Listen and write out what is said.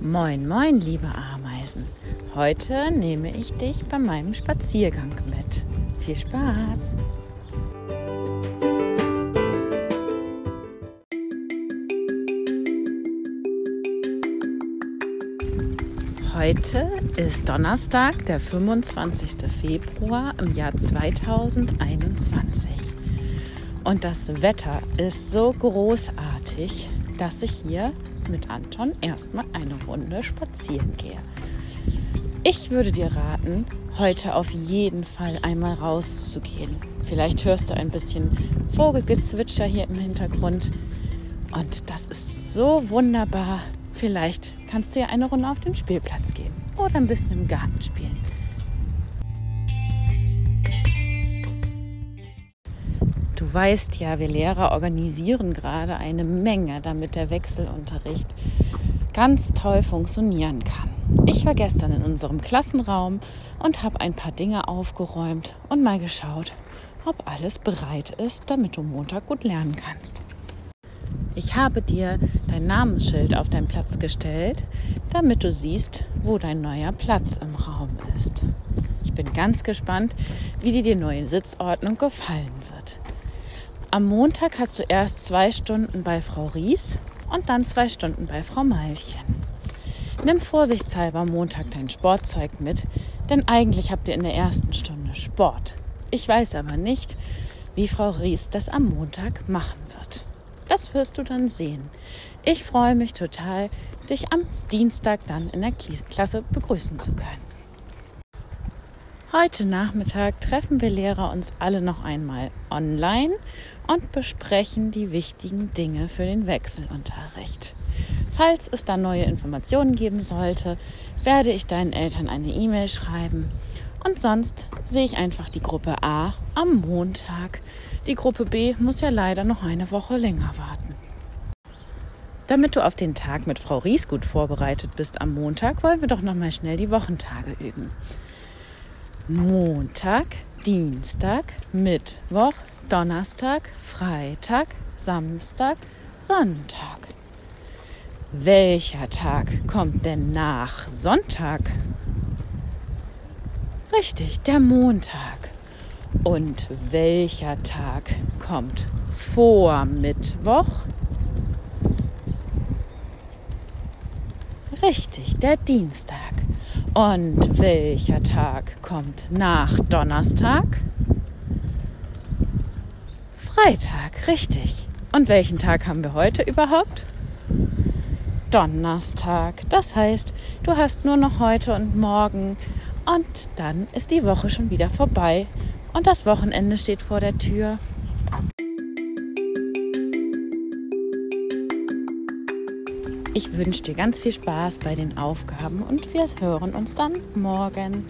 Moin, moin, liebe Ameisen. Heute nehme ich dich bei meinem Spaziergang mit. Viel Spaß! Heute ist Donnerstag, der 25. Februar im Jahr 2021. Und das Wetter ist so großartig, dass ich hier mit Anton erstmal eine Runde spazieren gehe. Ich würde dir raten, heute auf jeden Fall einmal rauszugehen. Vielleicht hörst du ein bisschen Vogelgezwitscher hier im Hintergrund. Und das ist so wunderbar. Vielleicht kannst du ja eine Runde auf den Spielplatz gehen oder ein bisschen im Garten spielen. Du weißt ja, wir Lehrer organisieren gerade eine Menge, damit der Wechselunterricht ganz toll funktionieren kann. Ich war gestern in unserem Klassenraum und habe ein paar Dinge aufgeräumt und mal geschaut, ob alles bereit ist, damit du Montag gut lernen kannst. Ich habe dir dein Namensschild auf deinen Platz gestellt, damit du siehst, wo dein neuer Platz im Raum ist. Ich bin ganz gespannt, wie dir die neue Sitzordnung gefallen wird. Am Montag hast du erst zwei Stunden bei Frau Ries und dann zwei Stunden bei Frau Meilchen. Nimm vorsichtshalber Montag dein Sportzeug mit, denn eigentlich habt ihr in der ersten Stunde Sport. Ich weiß aber nicht, wie Frau Ries das am Montag machen wird. Das wirst du dann sehen. Ich freue mich total, dich am Dienstag dann in der Klasse begrüßen zu können. Heute Nachmittag treffen wir Lehrer uns alle noch einmal online und besprechen die wichtigen Dinge für den Wechselunterricht. Falls es da neue Informationen geben sollte, werde ich deinen Eltern eine E-Mail schreiben. Und sonst sehe ich einfach die Gruppe A am Montag. Die Gruppe B muss ja leider noch eine Woche länger warten. Damit du auf den Tag mit Frau Ries gut vorbereitet bist am Montag, wollen wir doch noch mal schnell die Wochentage üben. Montag, Dienstag, Mittwoch, Donnerstag, Freitag, Samstag, Sonntag. Welcher Tag kommt denn nach Sonntag? Richtig, der Montag. Und welcher Tag kommt vor Mittwoch? Richtig, der Dienstag. Und welcher Tag kommt nach Donnerstag? Freitag, richtig. Und welchen Tag haben wir heute überhaupt? Donnerstag. Das heißt, du hast nur noch heute und morgen und dann ist die Woche schon wieder vorbei und das Wochenende steht vor der Tür. Ich wünsche dir ganz viel Spaß bei den Aufgaben und wir hören uns dann morgen.